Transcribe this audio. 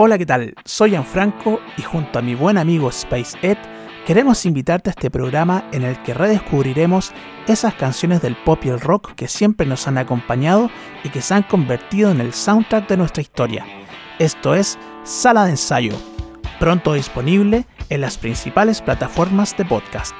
Hola, ¿qué tal? Soy Franco y junto a mi buen amigo Space Ed queremos invitarte a este programa en el que redescubriremos esas canciones del pop y el rock que siempre nos han acompañado y que se han convertido en el soundtrack de nuestra historia. Esto es Sala de Ensayo, pronto disponible en las principales plataformas de podcast.